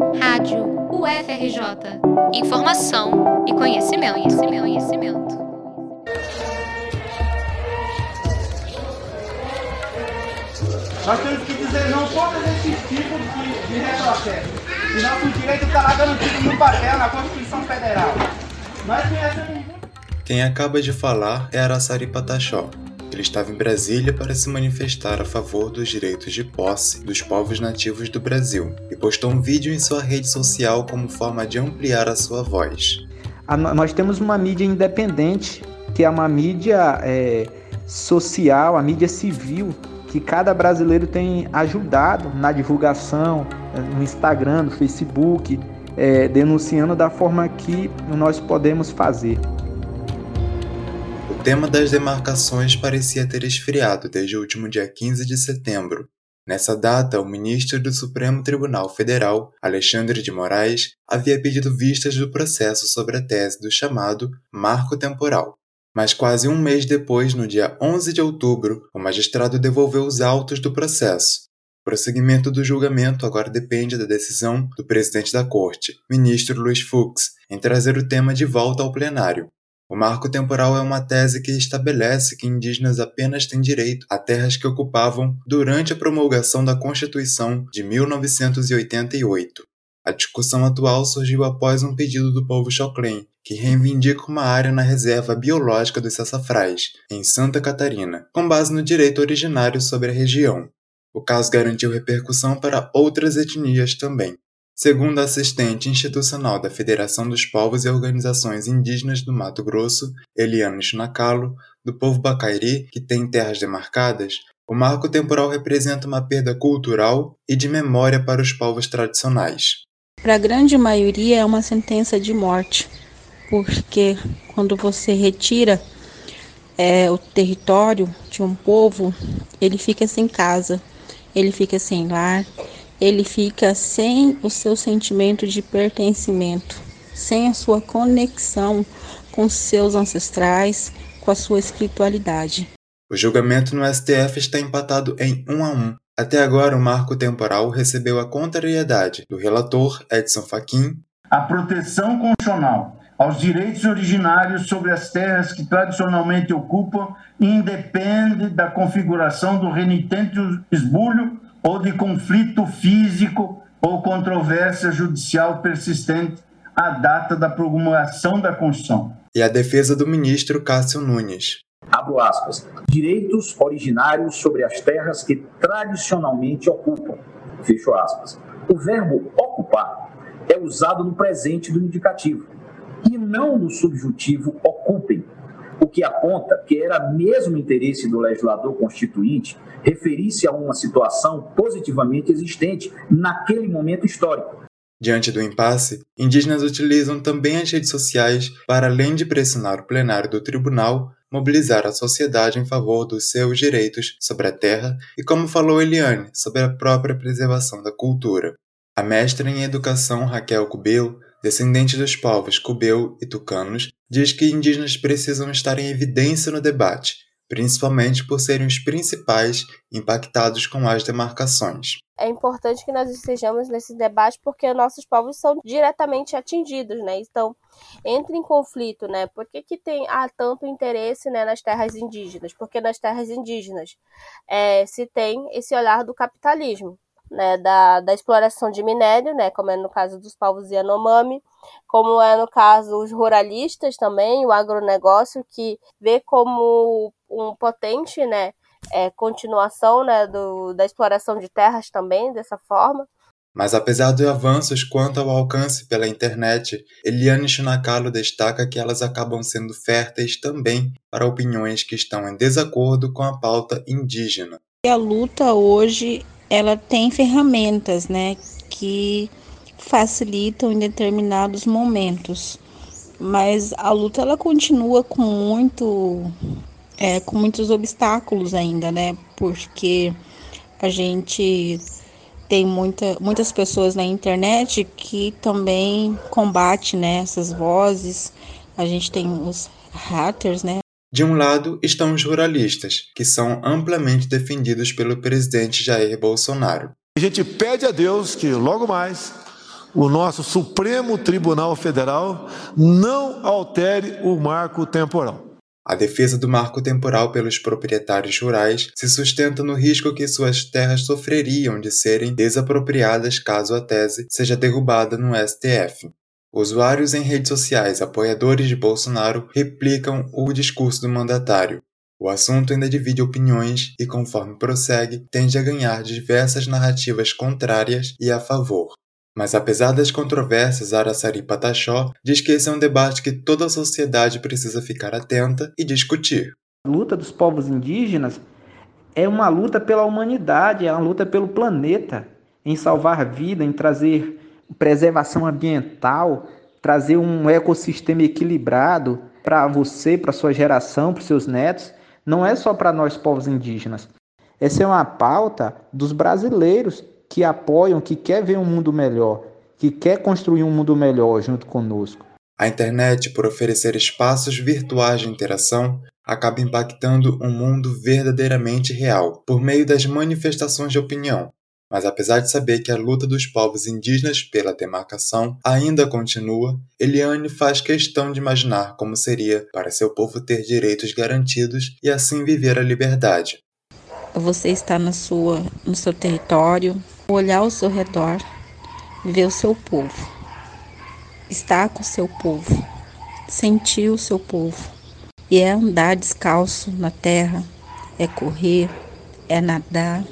Rádio UFRJ. Informação e conhecimento, conhecimento, conhecimento. Nós temos que dizer não todos esses tipos de, de retrocesso. E nosso direito está lá garantido no papel, na Constituição Federal. Nós conhecemos Quem acaba de falar é Araçari Pataxó, ele estava em Brasília para se manifestar a favor dos direitos de posse dos povos nativos do Brasil e postou um vídeo em sua rede social como forma de ampliar a sua voz. A, nós temos uma mídia independente, que é uma mídia é, social, a mídia civil, que cada brasileiro tem ajudado na divulgação, no Instagram, no Facebook, é, denunciando da forma que nós podemos fazer. O tema das demarcações parecia ter esfriado desde o último dia 15 de setembro. Nessa data, o ministro do Supremo Tribunal Federal, Alexandre de Moraes, havia pedido vistas do processo sobre a tese do chamado marco temporal. Mas quase um mês depois, no dia 11 de outubro, o magistrado devolveu os autos do processo. O prosseguimento do julgamento agora depende da decisão do presidente da corte, ministro Luiz Fux, em trazer o tema de volta ao plenário. O marco temporal é uma tese que estabelece que indígenas apenas têm direito a terras que ocupavam durante a promulgação da Constituição de 1988. A discussão atual surgiu após um pedido do povo Choclen, que reivindica uma área na reserva biológica dos sassafrás, em Santa Catarina, com base no direito originário sobre a região. O caso garantiu repercussão para outras etnias também. Segundo a assistente institucional da Federação dos Povos e Organizações Indígenas do Mato Grosso, Eliane Chinacalo, do povo Bacairi, que tem terras demarcadas, o marco temporal representa uma perda cultural e de memória para os povos tradicionais. Para a grande maioria é uma sentença de morte, porque quando você retira é, o território de um povo, ele fica sem casa, ele fica sem lar, ele fica sem o seu sentimento de pertencimento, sem a sua conexão com seus ancestrais, com a sua espiritualidade. O julgamento no STF está empatado em um a um. Até agora, o marco temporal recebeu a contrariedade do relator Edson Fachin. A proteção constitucional aos direitos originários sobre as terras que tradicionalmente ocupam independe da configuração do renitente esbulho ou de conflito físico ou controvérsia judicial persistente à data da promulgação da Constituição. E a defesa do ministro Cássio Nunes. Abro aspas. Direitos originários sobre as terras que tradicionalmente ocupam. Fecho aspas. O verbo ocupar é usado no presente do indicativo e não no subjuntivo ocupem, o que aponta que era mesmo interesse do legislador constituinte referir-se a uma situação positivamente existente naquele momento histórico. Diante do impasse, indígenas utilizam também as redes sociais para, além de pressionar o plenário do tribunal, mobilizar a sociedade em favor dos seus direitos sobre a terra e, como falou Eliane, sobre a própria preservação da cultura. A mestra em educação Raquel Cubeu, descendente dos povos Cubeu e Tucanos, diz que indígenas precisam estar em evidência no debate principalmente por serem os principais impactados com as demarcações. É importante que nós estejamos nesse debate porque nossos povos são diretamente atingidos, né? Então, entra em conflito, né? Por que, que tem há tanto interesse né, nas terras indígenas? Porque nas terras indígenas é, se tem esse olhar do capitalismo né, da, da exploração de minério, né, como é no caso dos povos Yanomami, como é no caso os ruralistas também, o agronegócio, que vê como um potente né, é, continuação né, do, da exploração de terras também, dessa forma. Mas apesar de avanços quanto ao alcance pela internet, Eliane Shinakalo destaca que elas acabam sendo férteis também para opiniões que estão em desacordo com a pauta indígena. A luta hoje ela tem ferramentas, né, que facilitam em determinados momentos. Mas a luta ela continua com muito é, com muitos obstáculos ainda, né? Porque a gente tem muita, muitas pessoas na internet que também combate né, essas vozes. A gente tem os haters, né? De um lado estão os ruralistas, que são amplamente defendidos pelo presidente Jair Bolsonaro. A gente pede a Deus que logo mais o nosso Supremo Tribunal Federal não altere o marco temporal. A defesa do marco temporal pelos proprietários rurais se sustenta no risco que suas terras sofreriam de serem desapropriadas caso a tese seja derrubada no STF. Usuários em redes sociais apoiadores de Bolsonaro replicam o discurso do mandatário. O assunto ainda divide opiniões e, conforme prossegue, tende a ganhar diversas narrativas contrárias e a favor. Mas apesar das controvérsias, Araçari Pataxó diz que esse é um debate que toda a sociedade precisa ficar atenta e discutir. A luta dos povos indígenas é uma luta pela humanidade, é uma luta pelo planeta, em salvar vida, em trazer preservação ambiental, trazer um ecossistema equilibrado para você, para sua geração, para seus netos, não é só para nós povos indígenas. Essa é uma pauta dos brasileiros que apoiam, que quer ver um mundo melhor, que quer construir um mundo melhor junto conosco. A internet, por oferecer espaços virtuais de interação, acaba impactando um mundo verdadeiramente real, por meio das manifestações de opinião. Mas apesar de saber que a luta dos povos indígenas pela demarcação ainda continua, Eliane faz questão de imaginar como seria para seu povo ter direitos garantidos e assim viver a liberdade. Você está na sua, no seu território, olhar ao seu redor, ver o seu povo, estar com o seu povo, sentir o seu povo. E é andar descalço na terra, é correr, é nadar,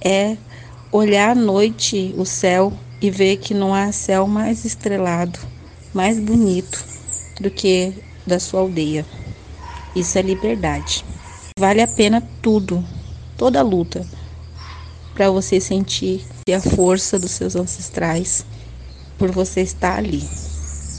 é olhar à noite o céu e ver que não há céu mais estrelado, mais bonito do que da sua aldeia. Isso é liberdade. Vale a pena tudo, toda a luta para você sentir a força dos seus ancestrais por você estar ali.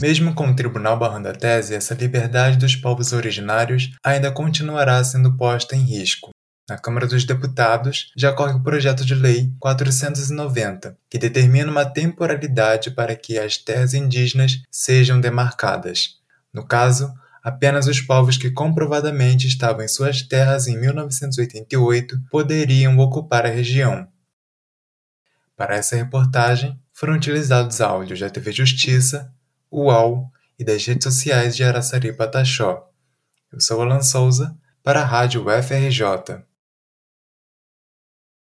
Mesmo com o tribunal barrando a tese, essa liberdade dos povos originários ainda continuará sendo posta em risco. Na Câmara dos Deputados já corre o projeto de lei 490, que determina uma temporalidade para que as terras indígenas sejam demarcadas. No caso, apenas os povos que comprovadamente estavam em suas terras em 1988 poderiam ocupar a região. Para essa reportagem, foram utilizados áudios da TV Justiça, UAU e das redes sociais de Araçari Pataxó. Eu sou Alan Souza, para a Rádio FRJ.